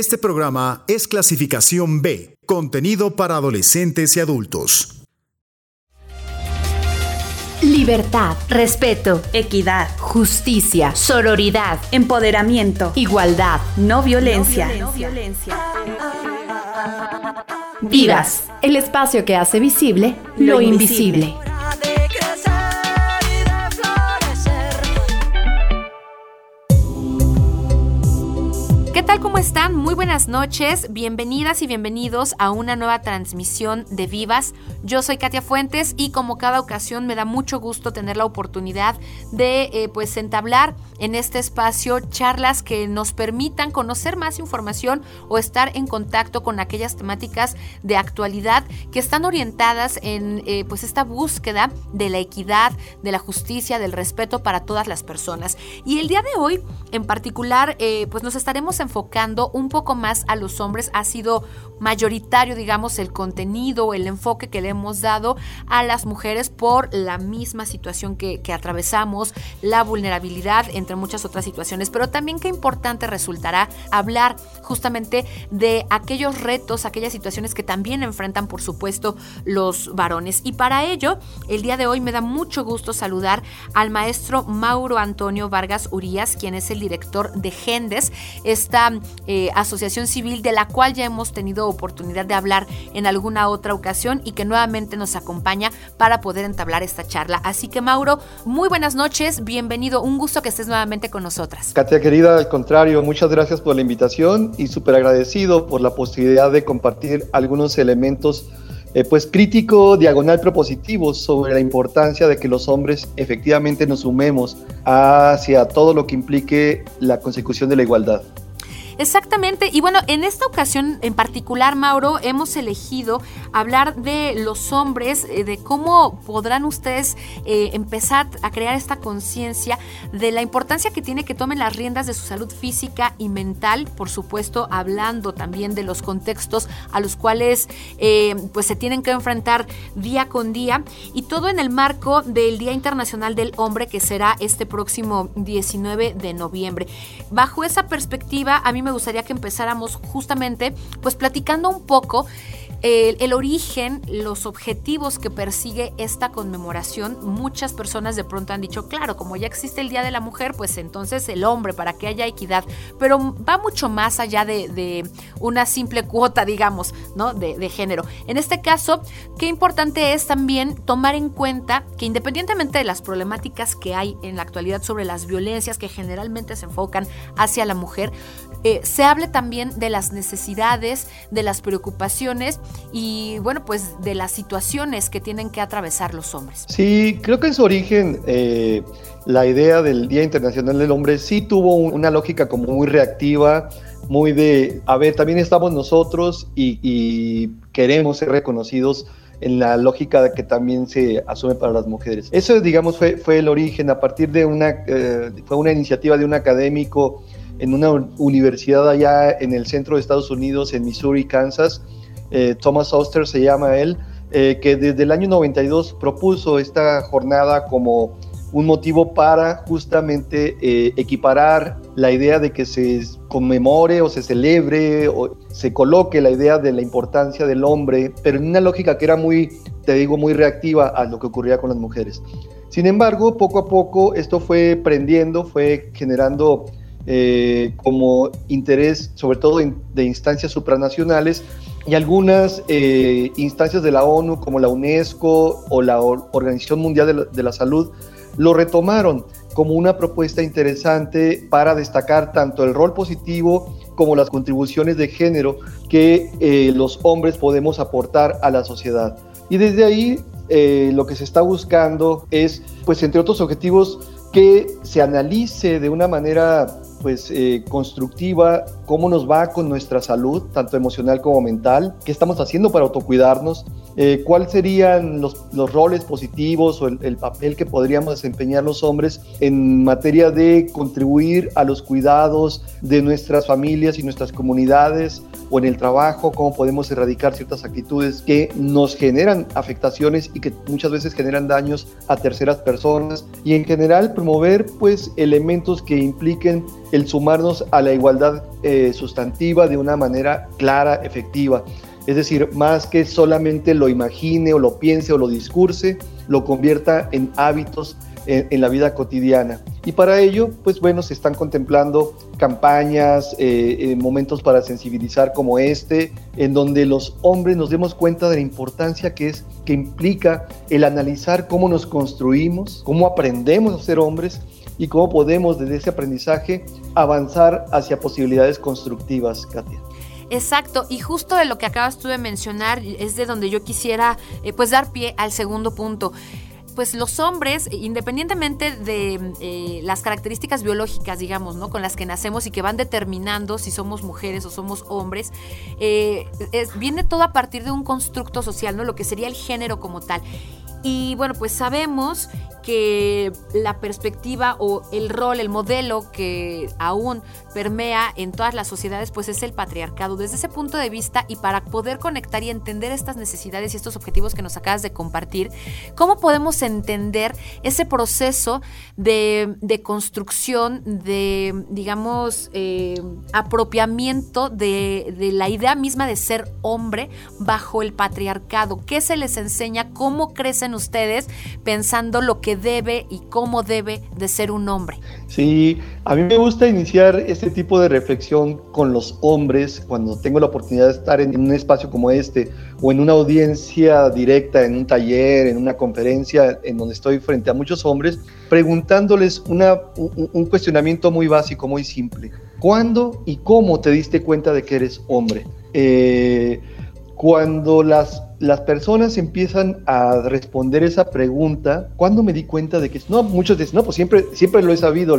Este programa es clasificación B, contenido para adolescentes y adultos. Libertad, respeto, equidad, justicia, sororidad, empoderamiento, igualdad, no violencia. No violencia. Vivas, el espacio que hace visible lo, invisible. Tal? ¿Cómo están? Muy buenas noches. Bienvenidas y bienvenidos a una nueva transmisión de Vivas. Yo soy Katia Fuentes y como cada ocasión me da mucho gusto tener la oportunidad de eh, pues entablar en este espacio charlas que nos permitan conocer más información o estar en contacto con aquellas temáticas de actualidad que están orientadas en eh, pues esta búsqueda de la equidad, de la justicia, del respeto para todas las personas. Y el día de hoy en particular eh, pues nos estaremos enfocando un poco más a los hombres. Ha sido mayoritario, digamos, el contenido, el enfoque que le hemos dado a las mujeres por la misma situación que, atravesamos, la vulnerabilidad, muchas otras situaciones. Pero también qué importante resultará hablar justamente de aquellos retos, aquellas situaciones que también enfrentan, por supuesto, los varones. Y para ello, el día de hoy me da mucho gusto saludar al maestro Mauro Antonio Vargas Urías, quien es el director de Gendes, esta eh, asociación civil de la cual ya hemos tenido oportunidad de hablar en alguna otra ocasión y que nuevamente nos acompaña para poder entablar esta charla. Así que Mauro, muy buenas noches, bienvenido, un gusto que estés nuevamente con nosotras. Katia querida, al contrario, muchas gracias por la invitación y súper agradecido por la posibilidad de compartir algunos elementos eh, pues crítico, diagonal propositivo sobre la importancia de que los hombres efectivamente nos sumemos hacia todo lo que implique la consecución de la igualdad. Exactamente, y bueno, en esta ocasión en particular, Mauro, hemos elegido hablar de los hombres, eh, de cómo podrán ustedes eh, empezar a crear esta conciencia de la importancia que tiene que tomen las riendas de su salud física y mental, por supuesto, hablando también de los contextos a los cuales eh, pues se tienen que enfrentar día con día, y todo en el marco del Día Internacional del Hombre, que será este próximo 19 de noviembre. Bajo esa perspectiva, a mí me gustaría que empezáramos justamente pues platicando un poco el, origen, los objetivos que persigue esta conmemoración. Muchas personas de pronto han dicho, claro, como ya existe el Día de la Mujer, pues entonces el hombre, para que haya equidad, pero va mucho más allá de, una simple cuota, digamos, ¿no? De, género. En este caso, qué importante es también tomar en cuenta que independientemente de las problemáticas que hay en la actualidad sobre las violencias que generalmente se enfocan hacia la mujer, eh, se hable también de las necesidades, de las preocupaciones y bueno, pues de las situaciones que tienen que atravesar los hombres. Sí, creo que en su origen eh, la idea del Día Internacional del Hombre sí tuvo una lógica como muy reactiva, muy de, a ver, también estamos nosotros y, queremos ser reconocidos en la lógica que también se asume para las mujeres. Eso, digamos, fue, el origen a partir de una, eh, fue una iniciativa de un académico en una universidad allá en el centro de Estados Unidos, en Missouri, Kansas. Eh, Thomas Oster se llama él, eh, que desde el año 92 propuso esta jornada como un motivo para justamente eh, equiparar la idea de que se conmemore o se celebre o se coloque la idea de la importancia del hombre, pero en una lógica que era muy, te digo, muy reactiva a lo que ocurría con las mujeres. Sin embargo, poco a poco esto fue prendiendo, fue generando eh, como interés, sobre todo de instancias supranacionales, y algunas eh, instancias de la ONU, como la UNESCO o la Organización Mundial de la, Salud, lo retomaron como una propuesta interesante para destacar tanto el rol positivo como las contribuciones de género que eh, los hombres podemos aportar a la sociedad. Y desde ahí lo que se está buscando es, pues entre otros objetivos, que se analice de una manera pues eh, constructiva, cómo nos va con nuestra salud, tanto emocional como mental, qué estamos haciendo para autocuidarnos, eh, cuáles serían los, los, roles positivos o el, el, papel que podríamos desempeñar los hombres en materia de contribuir a los cuidados de nuestras familias y nuestras comunidades o en el trabajo, cómo podemos erradicar ciertas actitudes que nos generan afectaciones y que muchas veces generan daños a terceras personas y en general promover pues elementos que impliquen el sumarnos a la igualdad eh, sustantiva de una manera clara, efectiva. Es decir, más que solamente lo imagine o lo piense o lo discurse, lo convierta en hábitos en, la vida cotidiana. Y para ello, pues bueno, se están contemplando campañas, eh, eh, momentos para sensibilizar como este, en donde los hombres nos demos cuenta de la importancia que es, que implica el analizar cómo nos construimos, cómo aprendemos a ser hombres y cómo podemos desde ese aprendizaje avanzar hacia posibilidades constructivas, Katia. Exacto, y justo de lo que acabas tú de mencionar es de donde yo quisiera eh, pues dar pie al segundo punto pues los hombres, independientemente de eh, las características biológicas, digamos, ¿no? Con las que nacemos y que van determinando si somos mujeres o somos hombres, eh, viene todo a partir de un constructo social, ¿no? Lo que sería el género como tal. Y bueno, pues sabemos que la perspectiva o el rol, el modelo que aún permea en todas las sociedades, pues es el patriarcado. Desde ese punto de vista y para poder conectar y entender estas necesidades y estos objetivos que nos acabas de compartir, ¿cómo podemos entender ese proceso de, construcción, de, digamos, eh, apropiamiento de, de la idea misma de ser hombre bajo el patriarcado? ¿Qué se les enseña? ¿Cómo crecen ustedes pensando lo que debe y cómo debe de ser un hombre? Sí, a mí me gusta iniciar este tipo de reflexión con los hombres cuando tengo la oportunidad de estar en un espacio como este o en una audiencia directa, en un taller, en una conferencia en donde estoy frente a muchos hombres, preguntándoles una, un, cuestionamiento muy básico, muy simple. ¿Cuándo y cómo te diste cuenta de que eres hombre? Eh, cuando las, las personas empiezan a responder esa pregunta, ¿cuándo me di cuenta de que no? Muchos dicen, no, pues siempre, siempre lo he sabido,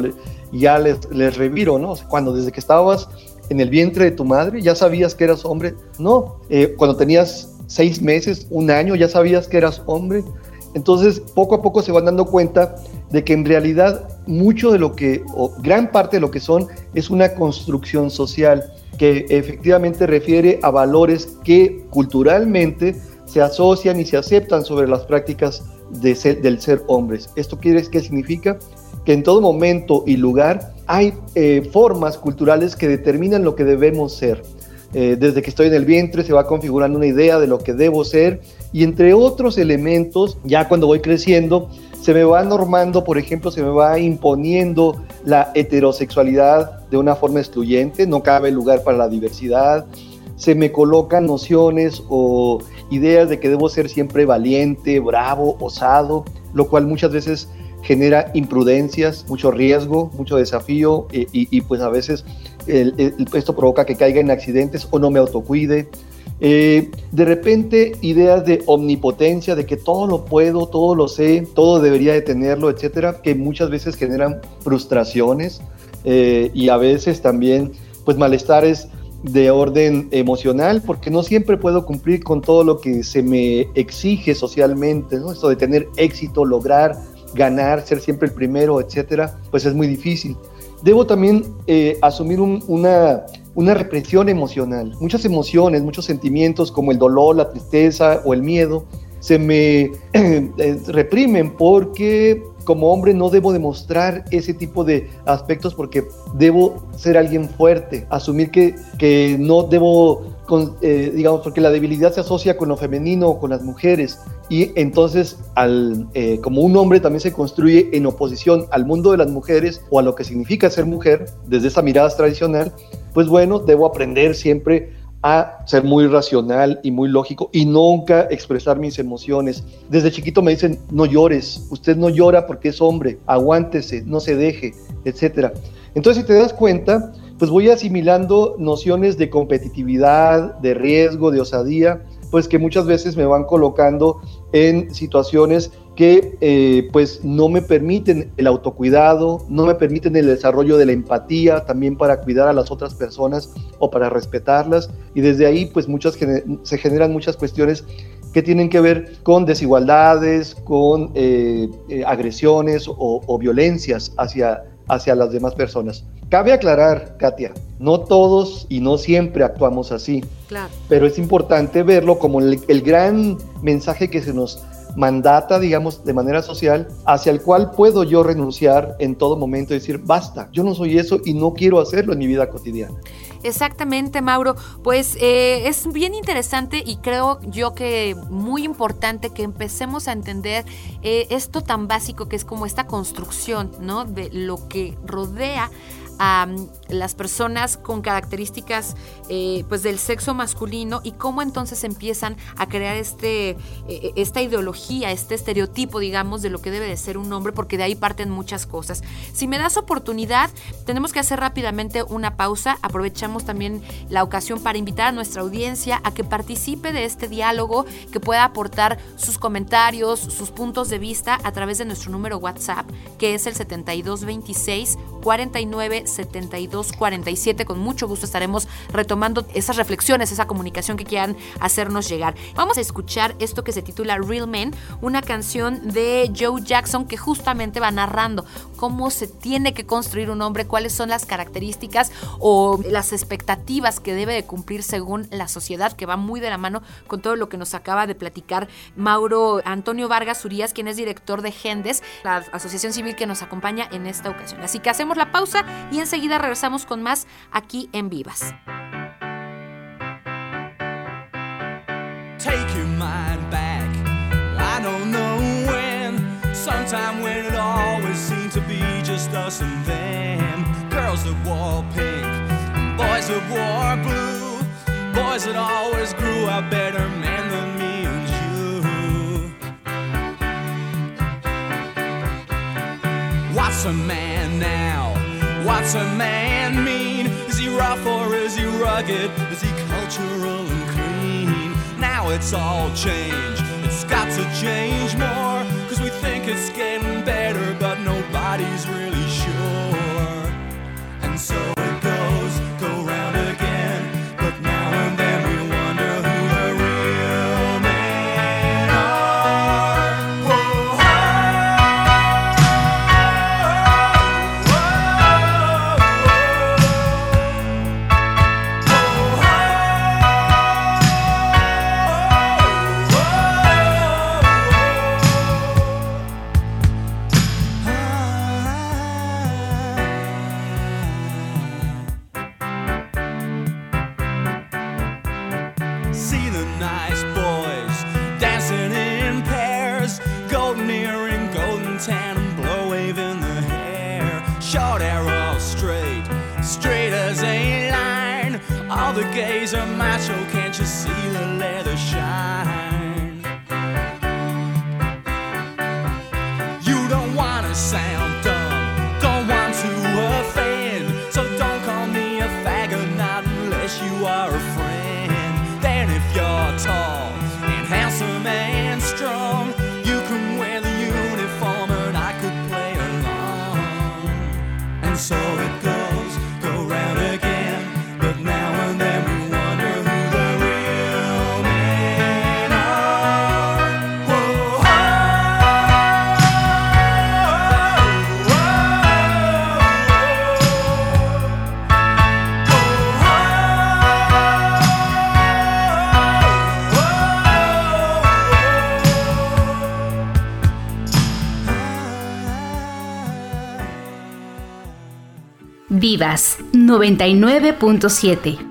ya les, les reviro, ¿no? cuando desde que estabas en el vientre de tu madre ya sabías que eras hombre, no, eh, cuando tenías seis meses, un año, ya sabías que eras hombre. Entonces, poco a poco se van dando cuenta de que en realidad mucho de lo que, o gran parte de lo que son, es una construcción social que efectivamente refiere a valores que culturalmente se asocian y se aceptan sobre las prácticas de del ser hombres. ¿Esto quiere qué significa? Que en todo momento y lugar hay eh, formas culturales que determinan lo que debemos ser. Eh, desde que estoy en el vientre se va configurando una idea de lo que debo ser y entre otros elementos, ya cuando voy creciendo, se me va normando, por ejemplo, se me va imponiendo la heterosexualidad de una forma excluyente, no cabe lugar para la diversidad, se me colocan nociones o ideas de que debo ser siempre valiente, bravo, osado, lo cual muchas veces genera imprudencias, mucho riesgo, mucho desafío y, pues a veces esto provoca que caiga en accidentes o no me autocuide. Eh, de repente ideas de omnipotencia, de que todo lo puedo, todo lo sé, todo debería de tenerlo, etcétera, que muchas veces generan frustraciones eh, y a veces también pues malestares de orden emocional, porque no siempre puedo cumplir con todo lo que se me exige socialmente, ¿no? Esto de tener éxito, lograr, ganar, ser siempre el primero, etcétera, pues es muy difícil. Debo también eh, asumir una una represión emocional. Muchas emociones, muchos sentimientos como el dolor, la tristeza o el miedo se me eh, reprimen porque como hombre no debo demostrar ese tipo de aspectos porque debo ser alguien fuerte, asumir que, que no debo, eh, digamos, porque la debilidad se asocia con lo femenino o con las mujeres y entonces al, eh, como un hombre también se construye en oposición al mundo de las mujeres o a lo que significa ser mujer desde esa mirada tradicional, pues bueno, debo aprender siempre a ser muy racional y muy lógico y nunca expresar mis emociones. Desde chiquito me dicen, no llores, usted no llora porque es hombre, aguántese, no se deje, etc. Entonces, si te das cuenta, pues voy asimilando nociones de competitividad, de riesgo, de osadía, pues que muchas veces me van colocando en situaciones que eh, pues no me permiten el autocuidado, no me permiten el desarrollo de la empatía también para cuidar a las otras personas o para respetarlas y desde ahí pues muchas se generan muchas cuestiones que tienen que ver con desigualdades, con eh, eh, agresiones o, o, violencias hacia, hacia las demás personas. Cabe aclarar, Katia, no todos y no siempre actuamos así, claro. pero es importante verlo como el, el gran mensaje que se nos mandata, digamos, de manera social, hacia el cual puedo yo renunciar en todo momento y decir, basta, yo no soy eso y no quiero hacerlo en mi vida cotidiana. Exactamente, Mauro. Pues eh, es bien interesante y creo yo que muy importante que empecemos a entender eh, esto tan básico que es como esta construcción, ¿no? De lo que rodea a mm, las personas con características eh, pues del sexo masculino y cómo entonces empiezan a crear este, eh, esta ideología, este estereotipo, digamos, de lo que debe de ser un hombre, porque de ahí parten muchas cosas. Si me das oportunidad, tenemos que hacer rápidamente una pausa. Aprovechamos también la ocasión para invitar a nuestra audiencia a que participe de este diálogo, que pueda aportar sus comentarios, sus puntos de vista a través de nuestro número WhatsApp, que es el 7226 49 72 47. Con mucho gusto estaremos retomando esas reflexiones, esa comunicación que quieran hacernos llegar. Vamos a escuchar esto que se titula Real Men, una canción de Joe Jackson que justamente va narrando cómo se tiene que construir un hombre, cuáles son las características o las expectativas que debe de cumplir según la sociedad, que va muy de la mano con todo lo que nos acaba de platicar Mauro Antonio Vargas Urias, quien es director de Gendes, la asociación civil que nos acompaña en esta ocasión. Así que hacemos la pausa y enseguida regresamos con más aquí en Vivas. Take your mind back. I don't know when. Sometime when it always seemed to be just us and them. Girls that wore pink, boys that wore blue. Boys that always grew up better men than me and you. What's a man? What's a man mean? Is he rough or is he rugged? Is he cultural and clean? Now it's all changed. It's got to change more. Cause we think it's getting better, but nobody's really Vivas 99.7.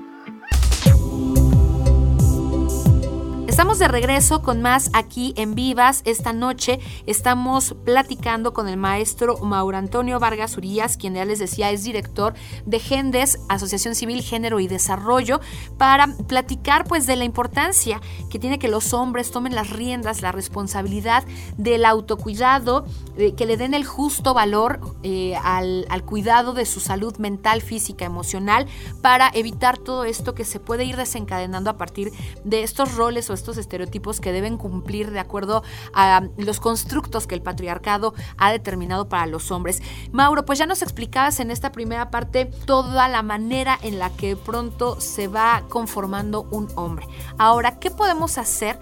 Estamos de regreso con más aquí en Vivas. Esta noche estamos platicando con el maestro Mauro Antonio Vargas Urias, quien ya les decía es director de Gendes, Asociación Civil Género y Desarrollo, para platicar pues de la importancia que tiene que los hombres tomen las riendas, la responsabilidad del autocuidado, eh, que le den el justo valor eh, al cuidado de su salud mental, física, emocional, para evitar todo esto que se puede ir desencadenando a partir de estos roles o estos estereotipos que deben cumplir de acuerdo a los constructos que el patriarcado ha determinado para los hombres. Mauro, pues ya nos explicabas en esta primera parte toda la manera en la que pronto se va conformando un hombre. Ahora, ¿qué podemos hacer?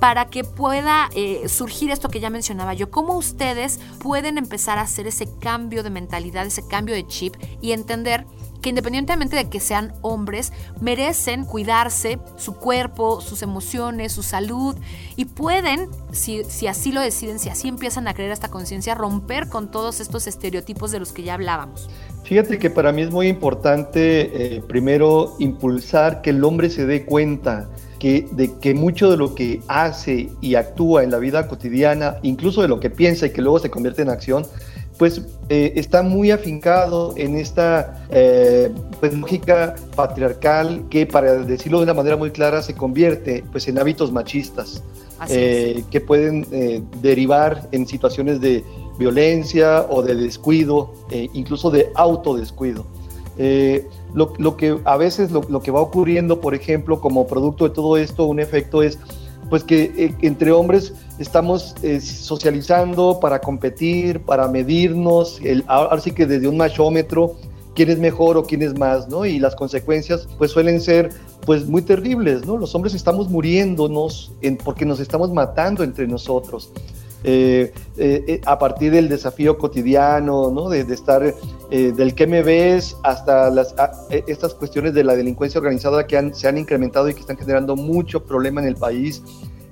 para que pueda eh, surgir esto que ya mencionaba yo, cómo ustedes pueden empezar a hacer ese cambio de mentalidad, ese cambio de chip y entender que independientemente de que sean hombres, merecen cuidarse su cuerpo, sus emociones, su salud y pueden, si, si así lo deciden, si así empiezan a creer esta conciencia, romper con todos estos estereotipos de los que ya hablábamos. Fíjate que para mí es muy importante eh, primero impulsar que el hombre se dé cuenta que, de que mucho de lo que hace y actúa en la vida cotidiana, incluso de lo que piensa y que luego se convierte en acción, pues eh, está muy afincado en esta eh, pues, lógica patriarcal que, para decirlo de una manera muy clara, se convierte pues, en hábitos machistas eh, que pueden derivar en situaciones de violencia o de descuido, incluso de autodescuido. Lo, lo, que a veces lo, lo que va ocurriendo, por ejemplo, como producto de todo esto, un efecto es pues que entre hombres estamos eh, socializando para competir, para medirnos, el, ahora sí que desde un machómetro, quién es mejor o quién es más, ¿no? Y las consecuencias pues suelen ser pues muy terribles, ¿no? Los hombres estamos muriéndonos en, porque nos estamos matando entre nosotros. Eh, a partir del desafío cotidiano, ¿no? de, estar del que me ves hasta las, estas cuestiones de la delincuencia organizada que se han incrementado y que están generando mucho problema en el país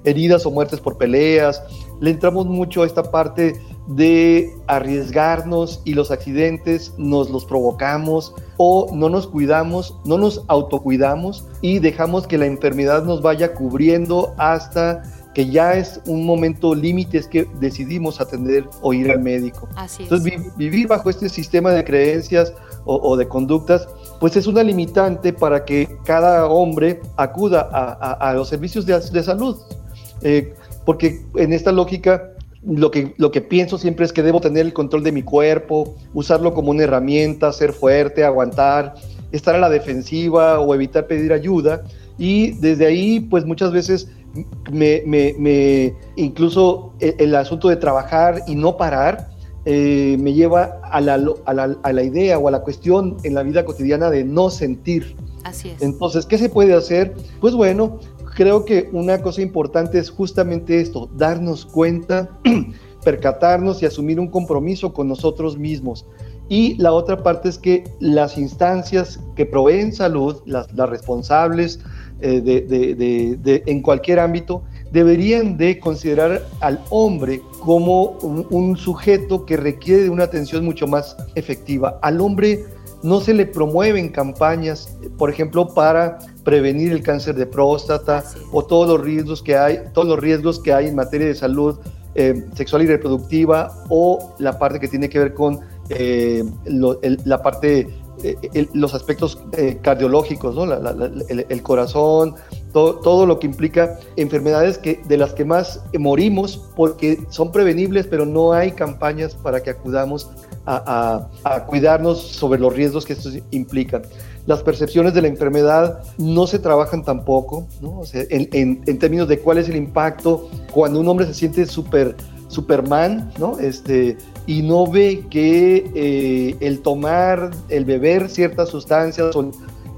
heridas o muertes por peleas. Le entramos mucho a esta parte de arriesgarnos y los accidentes nos los provocamos o no nos cuidamos, no nos autocuidamos y dejamos que la enfermedad nos vaya cubriendo hasta que ya es un momento límite, es que decidimos atender o ir al médico. Entonces, vivir bajo este sistema de creencias o, de conductas, pues es una limitante para que cada hombre acuda a, los servicios de, de salud. Eh, porque en esta lógica lo que, lo que pienso siempre es que debo tener el control de mi cuerpo, usarlo como una herramienta, ser fuerte, aguantar, estar a la defensiva o evitar pedir ayuda. Y desde ahí, pues muchas veces me, me, incluso el, asunto de trabajar y no parar, eh, me lleva a la, a, la, a la, idea o a la cuestión en la vida cotidiana de no sentir. Así es. Entonces, ¿qué se puede hacer? Pues bueno, creo que una cosa importante es justamente esto, darnos cuenta, percatarnos y asumir un compromiso con nosotros mismos. Y la otra parte es que las instancias que proveen salud, las, responsables eh, de, en cualquier ámbito, deberían de considerar al hombre como un, un sujeto que requiere de una atención mucho más efectiva. Al hombre no se le promueven campañas, por ejemplo, para prevenir el cáncer de próstata o todos los riesgos que hay, todos los riesgos que hay en materia de salud eh, sexual y reproductiva o la parte que tiene que ver con eh, la parte, eh, los aspectos cardiológicos, ¿no? el, corazón, todo, todo, lo que implica enfermedades que, de las que más morimos porque son prevenibles, pero no hay campañas para que acudamos a, cuidarnos sobre los riesgos que estos implican las percepciones de la enfermedad no se trabajan tampoco, en, términos de cuál es el impacto cuando un hombre se siente super, Superman, ¿no? Este, y no ve que eh, el tomar, el beber ciertas sustancias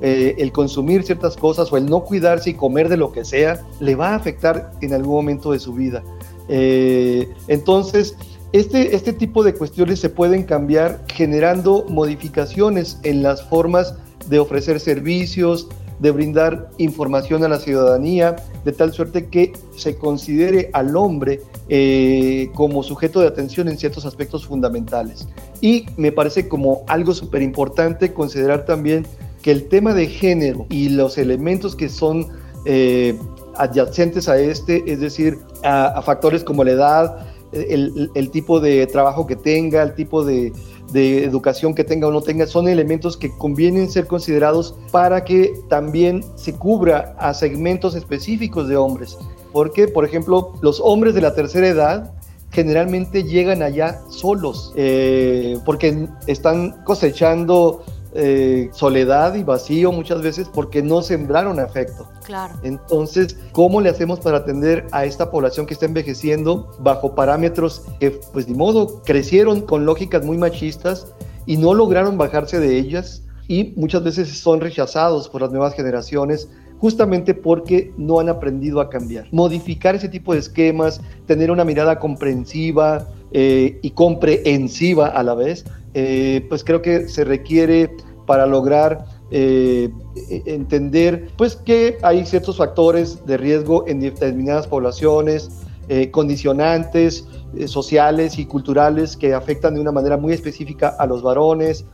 eh, el consumir ciertas cosas o el no cuidarse y comer de lo que sea, le va a afectar en algún momento de su vida. Eh, entonces, este, este tipo de cuestiones se pueden cambiar generando modificaciones en las formas de ofrecer servicios, de brindar información a la ciudadanía, de tal suerte que se considere al hombre eh, como sujeto de atención en ciertos aspectos fundamentales. Y me parece como algo súper importante considerar también que el tema de género y los elementos que son eh, adyacentes a este, es decir, a, factores como la edad, el tipo de trabajo que tenga, el tipo de, educación que tenga o no tenga, son elementos que convienen ser considerados para que también se cubra a segmentos específicos de hombres. Porque, por ejemplo, los hombres de la tercera edad generalmente llegan allá solos, eh, porque están cosechando eh, soledad y vacío muchas veces porque no sembraron afecto. Claro. Entonces, ¿cómo le hacemos para atender a esta población que está envejeciendo bajo parámetros que, pues, ni modo, crecieron con lógicas muy machistas y no lograron bajarse de ellas y muchas veces son rechazados por las nuevas generaciones justamente porque no han aprendido a cambiar. Modificar ese tipo de esquemas, tener una mirada comprensiva eh, y comprensiva a la vez, eh, pues creo que se requiere para lograr eh, e, entender pues que hay ciertos factores de riesgo en determinadas poblaciones, eh, condicionantes sociales y culturales que afectan de una manera muy específica a los varones.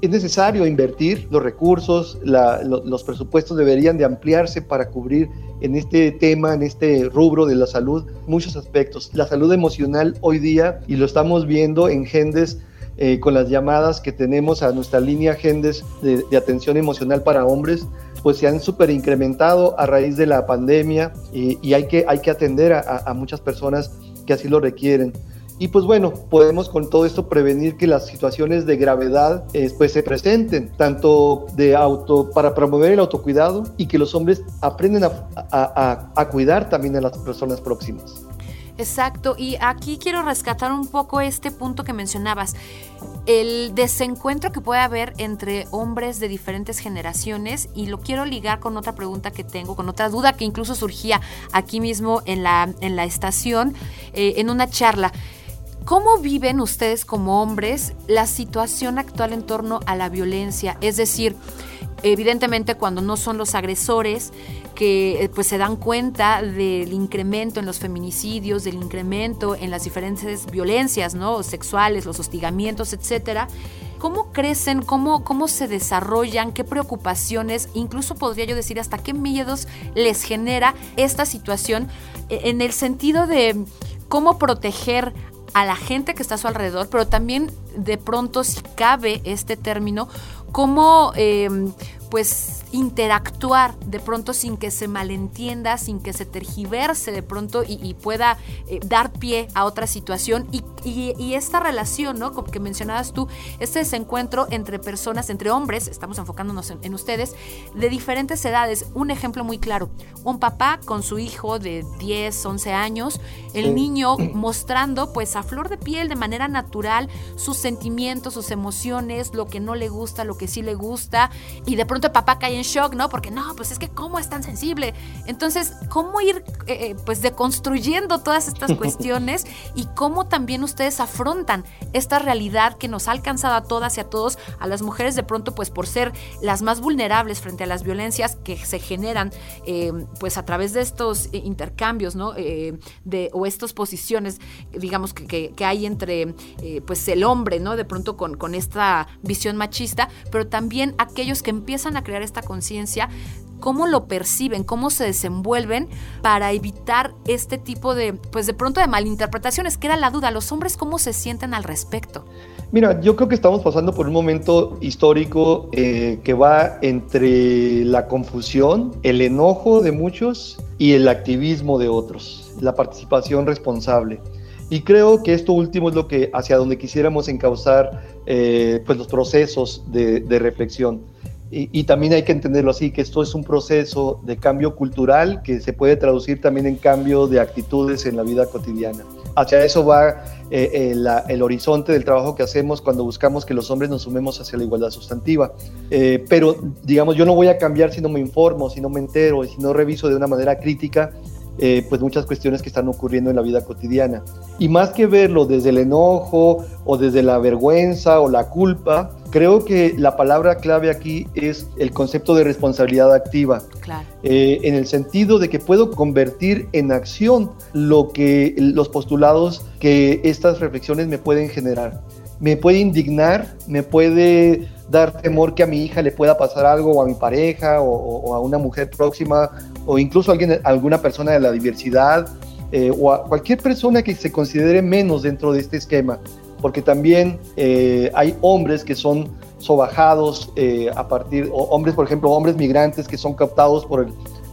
Es necesario invertir los recursos, los presupuestos deberían de ampliarse para cubrir en este tema, en este rubro de la salud, muchos aspectos. La salud emocional hoy día, y lo estamos viendo en Gendes, eh, con las llamadas que tenemos a nuestra línea Gendes de, atención emocional para hombres, pues se han súper incrementado a raíz de la pandemia y, hay, que, hay que atender a, muchas personas que así lo requieren. Y pues bueno, podemos con todo esto prevenir que las situaciones de gravedad eh, pues se presenten, tanto de auto, para promover el autocuidado y que los hombres aprendan a, a cuidar también a las personas próximas. Exacto, y aquí quiero rescatar un poco este punto que mencionabas, el desencuentro que puede haber entre hombres de diferentes generaciones y lo quiero ligar con otra pregunta que tengo, con otra duda que incluso surgía aquí mismo en la, en la estación, eh, en una charla. ¿Cómo viven ustedes como hombres la situación actual en torno a la violencia? Es decir, evidentemente cuando no son los agresores, que eh, pues se dan cuenta del incremento en los feminicidios, del incremento en las diferentes violencias, ¿no? sexuales, los hostigamientos, etcétera. ¿Cómo crecen? Cómo, ¿Cómo se desarrollan? ¿Qué preocupaciones? Incluso podría yo decir hasta qué miedos les genera esta situación e, en el sentido de cómo proteger a la gente que está a su alrededor, pero también de pronto, si cabe este término, cómo em, pues interactuar de pronto sin que se malentienda, sin que se tergiverse de pronto y, pueda eh, dar pie a otra situación y, esta relación, ¿no? Como que mencionabas tú, este desencuentro entre personas, entre hombres, estamos enfocándonos en, ustedes, de diferentes edades. Un ejemplo muy claro, un papá con su hijo de 10, 11 años, el niño mostrando pues a flor de piel de manera natural sus sentimientos, sus emociones, lo que no le gusta, lo que sí le gusta y de pronto el papá cae en shock, ¿no? Porque no, pues es que cómo es tan sensible. Entonces, ¿cómo ir eh, eh, pues deconstruyendo todas estas cuestiones y cómo también ustedes afrontan esta realidad que nos ha alcanzado a todas y a todos, a las mujeres de pronto pues por ser las más vulnerables frente a las violencias que se generan eh, pues a través de estos intercambios, ¿no? de, o estas posiciones, digamos, que, que, hay entre pues el hombre, ¿no? De pronto con, con esta visión machista, pero también aquellos que empiezan a crear esta conciencia, cómo lo perciben, cómo se desenvuelven para evitar este tipo de, pues de pronto de malinterpretaciones, que era la duda, los hombres cómo se sienten al respecto. Mira, yo creo que estamos pasando por un momento histórico eh, que va entre la confusión, el enojo de muchos y el activismo de otros, la participación responsable. Y creo que esto último es lo que hacia donde quisiéramos encauzar eh, pues los procesos de, de reflexión. Y, también hay que entenderlo así, que esto es un proceso de cambio cultural que se puede traducir también en cambio de actitudes en la vida cotidiana. Hacia eso va eh, eh, el horizonte del trabajo que hacemos cuando buscamos que los hombres nos sumemos hacia la igualdad sustantiva. Eh, pero, digamos, yo no voy a cambiar si no me informo, si no me entero y si no reviso de una manera crítica pues muchas cuestiones que están ocurriendo en la vida cotidiana. Y más que verlo desde el enojo o desde la vergüenza o la culpa, Creo que la palabra clave aquí es el concepto de responsabilidad activa, eh, en el sentido de que puedo convertir en acción lo que los postulados que estas reflexiones me pueden generar. Me puede indignar, me puede dar temor que a mi hija le pueda pasar algo, o a mi pareja, o, a una mujer próxima, o incluso a alguien, alguna persona de la diversidad, eh, o a cualquier persona que se considere menos dentro de este esquema porque también eh, hay hombres que son sobajados eh, a partir, o hombres, por ejemplo, hombres migrantes que son captados por,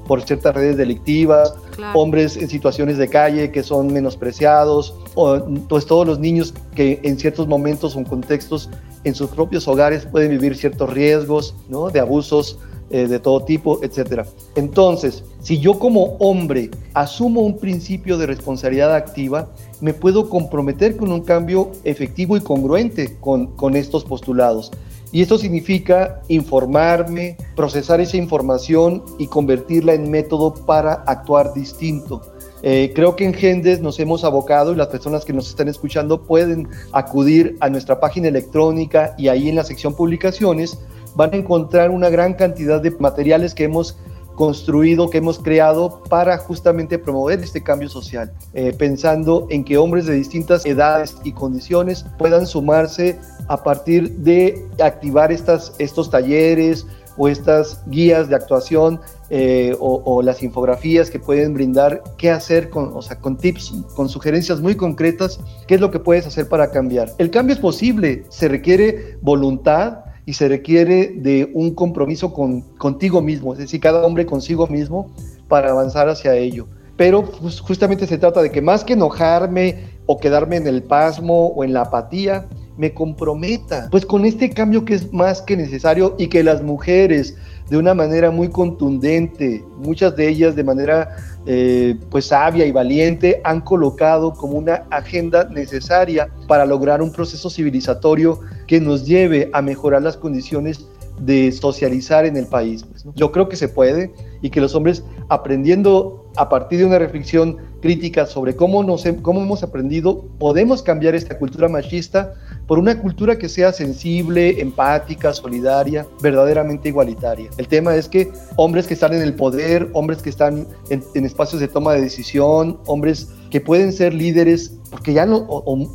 por ciertas redes delictivas, hombres en situaciones de calle que son menospreciados, o pues todos los niños que en ciertos momentos o contextos en sus propios hogares pueden vivir ciertos riesgos ¿no? de abusos eh, de todo tipo, etc. Entonces, si yo como hombre asumo un principio de responsabilidad activa, me puedo comprometer con un cambio efectivo y congruente con, estos postulados. Y esto significa informarme, procesar esa información y convertirla en método para actuar distinto. Eh, creo que en Gendes nos hemos abocado y las personas que nos están escuchando pueden acudir a nuestra página electrónica y ahí en la sección publicaciones van a encontrar una gran cantidad de materiales que hemos construido, que hemos creado para justamente promover este cambio social, eh, pensando en que hombres de distintas edades y condiciones puedan sumarse a partir de activar estas, estos talleres o estas guías de actuación eh, o, las infografías que pueden brindar qué hacer con, o sea, con tips, con sugerencias muy concretas, qué es lo que puedes hacer para cambiar. El cambio es posible, se requiere voluntad, y se requiere de un compromiso con, contigo mismo, es decir, cada hombre consigo mismo para avanzar hacia ello. Pero justamente se trata de que más que enojarme o quedarme en el pasmo o en la apatía, me comprometa pues con este cambio que es más que necesario y que las mujeres de una manera muy contundente, muchas de ellas de manera eh, pues sabia y valiente, han colocado como una agenda necesaria para lograr un proceso civilizatorio que nos lleve a mejorar las condiciones de socializar en el país. Pues, Yo creo que se puede y que los hombres aprendiendo a partir de una reflexión crítica sobre cómo, nos, cómo hemos aprendido, podemos cambiar esta cultura machista por una cultura que sea sensible, empática, solidaria, verdaderamente igualitaria. El tema es que hombres que están en el poder, hombres que están en, espacios de toma de decisión, hombres que pueden ser líderes, porque ya no,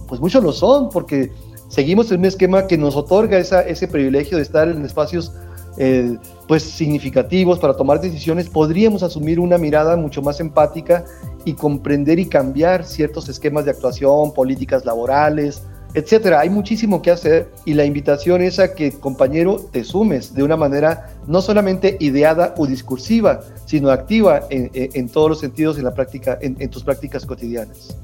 pues muchos lo son, porque seguimos en un esquema que nos otorga ese privilegio de estar en espacios eh, pues significativos para tomar decisiones, podríamos asumir una mirada mucho más empática y comprender y cambiar ciertos esquemas de actuación, políticas laborales, etcétera. Hay muchísimo que hacer y la invitación es a que, compañero, te sumes de una manera no solamente ideada o discursiva, sino activa en, todos los sentidos en, la práctica, en tus prácticas cotidianas.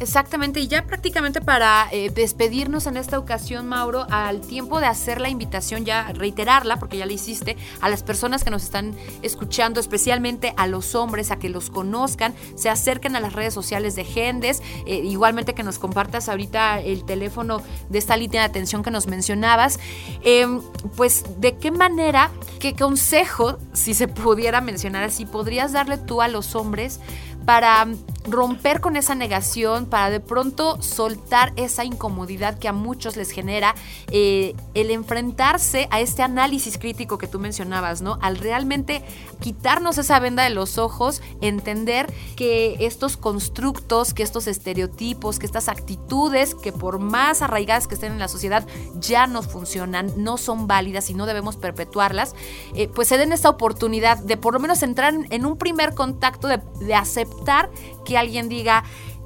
Exactamente, y ya prácticamente para eh, despedirnos en esta ocasión, Mauro, al tiempo de hacer la invitación, ya reiterarla, porque ya la hiciste, a las personas que nos están escuchando, especialmente a los hombres, a que los conozcan, se acerquen a las redes sociales de Gendes, eh, igualmente que nos compartas ahorita el teléfono de esta línea de atención que nos mencionabas, em, pues de qué manera, qué consejo, si se pudiera mencionar así, podrías darle tú a los hombres para romper con esa negación, para de pronto soltar esa incomodidad que a muchos les genera eh, el enfrentarse a este análisis crítico que tú mencionabas, ¿no? Al realmente quitarnos esa venda de los ojos, entender que estos constructos, que estos estereotipos, que estas actitudes, que por más arraigadas que estén en la sociedad, ya no funcionan, no son válidas y no debemos perpetuarlas, eh, pues se den esta oportunidad de por lo menos entrar en un primer contacto, de, de aceptar que alguien diga,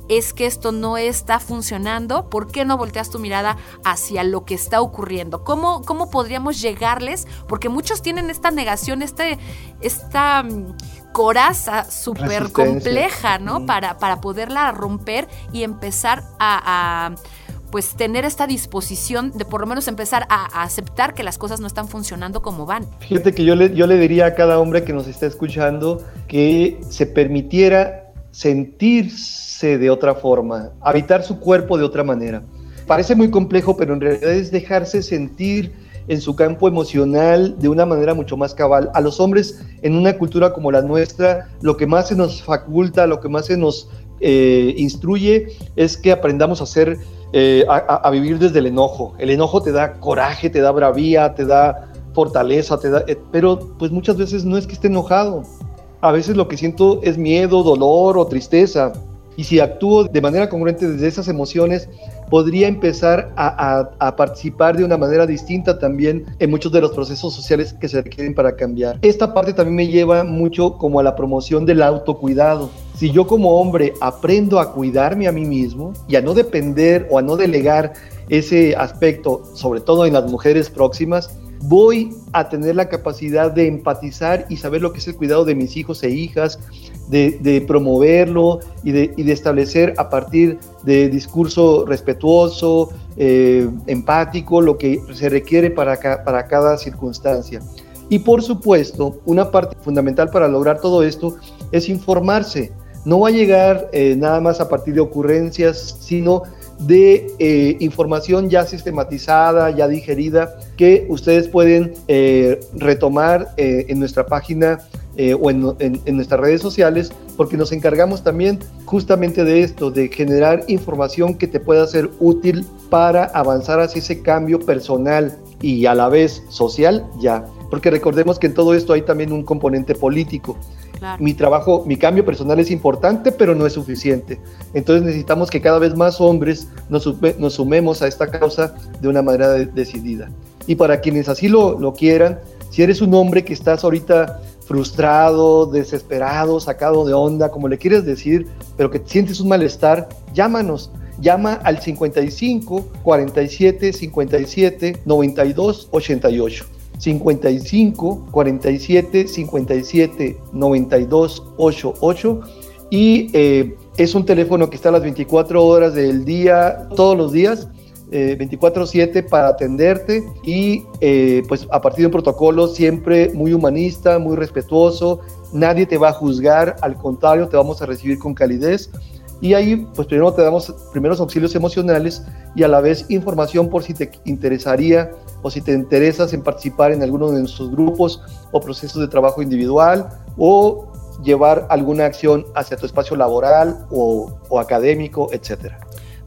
es que esto no está funcionando, ¿por qué no volteas tu mirada hacia lo que está ocurriendo? ¿Cómo, cómo podríamos llegarles? Porque muchos tienen esta negación, este, esta mm, coraza súper compleja, ¿no? Para, para poderla romper y empezar a, pues tener esta disposición de por lo menos empezar a, aceptar que las cosas no están funcionando como van. Fíjate que yo le, yo le diría a cada hombre que nos está escuchando que se permitiera sentirse de otra forma, habitar su cuerpo de otra manera. Parece muy complejo, pero en realidad es dejarse sentir en su campo emocional de una manera mucho más cabal. A los hombres en una cultura como la nuestra, lo que más se nos faculta, lo que más se nos eh, instruye es que aprendamos a hacer, eh, a, vivir desde el enojo. El enojo te da coraje, te da bravía, te da fortaleza, eh, pero pues muchas veces no es que esté enojado, a veces lo que siento es miedo, dolor o tristeza. Y si actúo de manera congruente desde esas emociones, podría empezar a, participar de una manera distinta también en muchos de los procesos sociales que se requieren para cambiar. Esta parte también me lleva mucho como a la promoción del autocuidado. Si yo como hombre aprendo a cuidarme a mí mismo y a no depender o a no delegar ese aspecto, sobre todo en las mujeres próximas, voy a tener la capacidad de empatizar y saber lo que es el cuidado de mis hijos e hijas, de, promoverlo y de, establecer a partir de discurso respetuoso, eh, empático, lo que se requiere para, cada circunstancia. Y por supuesto, una parte fundamental para lograr todo esto es informarse. No va a llegar eh, nada más a partir de ocurrencias, sino de eh, información ya sistematizada, ya digerida, que ustedes pueden eh, retomar eh, en nuestra página o en, en, nuestras redes sociales, porque nos encargamos también justamente de esto, de generar información que te pueda ser útil para avanzar hacia ese cambio personal y a la vez social ya. Porque recordemos que en todo esto hay también un componente político. Mi trabajo, mi cambio personal es importante, pero no es suficiente. Entonces necesitamos que cada vez más hombres nos, sumemos a esta causa de una manera decidida. Y para quienes así lo, lo quieran, si eres un hombre que estás ahorita frustrado, desesperado, sacado de onda, como le quieres decir, pero que sientes un malestar, llámanos. Llama al 55 47 57 92 88. 55 47 57 92 88 y eh, es un teléfono que está a las 24 horas del día, todos los días 24/7 eh, para atenderte. Y eh, pues a partir de un protocolo siempre muy humanista, muy respetuoso, nadie te va a juzgar, al contrario, te vamos a recibir con calidez. Y ahí pues primero te damos primeros auxilios emocionales y a la vez información por si te interesaría o si te interesas en participar en alguno de nuestros grupos o procesos de trabajo individual o llevar alguna acción hacia tu espacio laboral o, académico, etcétera.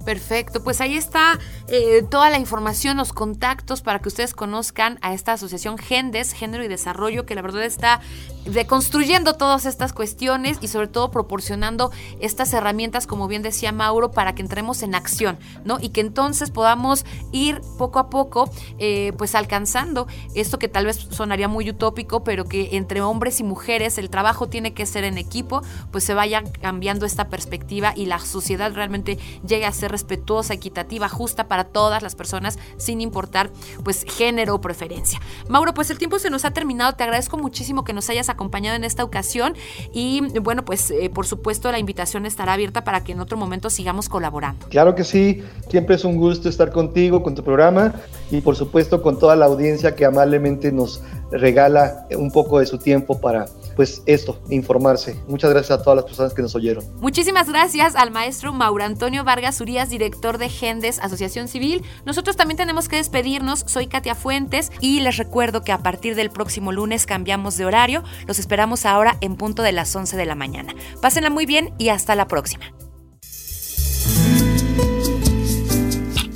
Perfecto, pues ahí está eh, toda la información, los contactos para que ustedes conozcan a esta asociación Gendes, Género y Desarrollo, que la verdad está reconstruyendo todas estas cuestiones y sobre todo proporcionando estas herramientas, como bien decía Mauro, para que entremos en acción, ¿no? Y que entonces podamos ir poco a poco, eh, pues alcanzando esto que tal vez sonaría muy utópico, pero que entre hombres y mujeres el trabajo tiene que ser en equipo, pues se vaya cambiando esta perspectiva y la sociedad realmente llegue a ser respetuosa, equitativa, justa para todas las personas, sin importar pues género o preferencia. Mauro, pues el tiempo se nos ha terminado. Te agradezco muchísimo que nos hayas acompañado en esta ocasión y bueno, pues eh, por supuesto la invitación estará abierta para que en otro momento sigamos colaborando. Claro que sí, siempre es un gusto estar contigo, con tu programa y por supuesto con toda la audiencia que amablemente nos regala un poco de su tiempo para pues esto, informarse. Muchas gracias a todas las personas que nos oyeron. Muchísimas gracias al maestro Mauro Antonio Vargas Urias, director de Gendes Asociación Civil. Nosotros también tenemos que despedirnos. Soy Katia Fuentes y les recuerdo que a partir del próximo lunes cambiamos de horario. Los esperamos ahora en punto de las 11 de la mañana. Pásenla muy bien y hasta la próxima.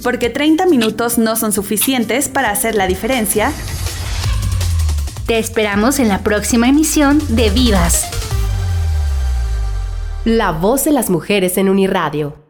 Porque 30 minutos no son suficientes para hacer la diferencia te esperamos en la próxima emisión de Vivas. La voz de las mujeres en Uniradio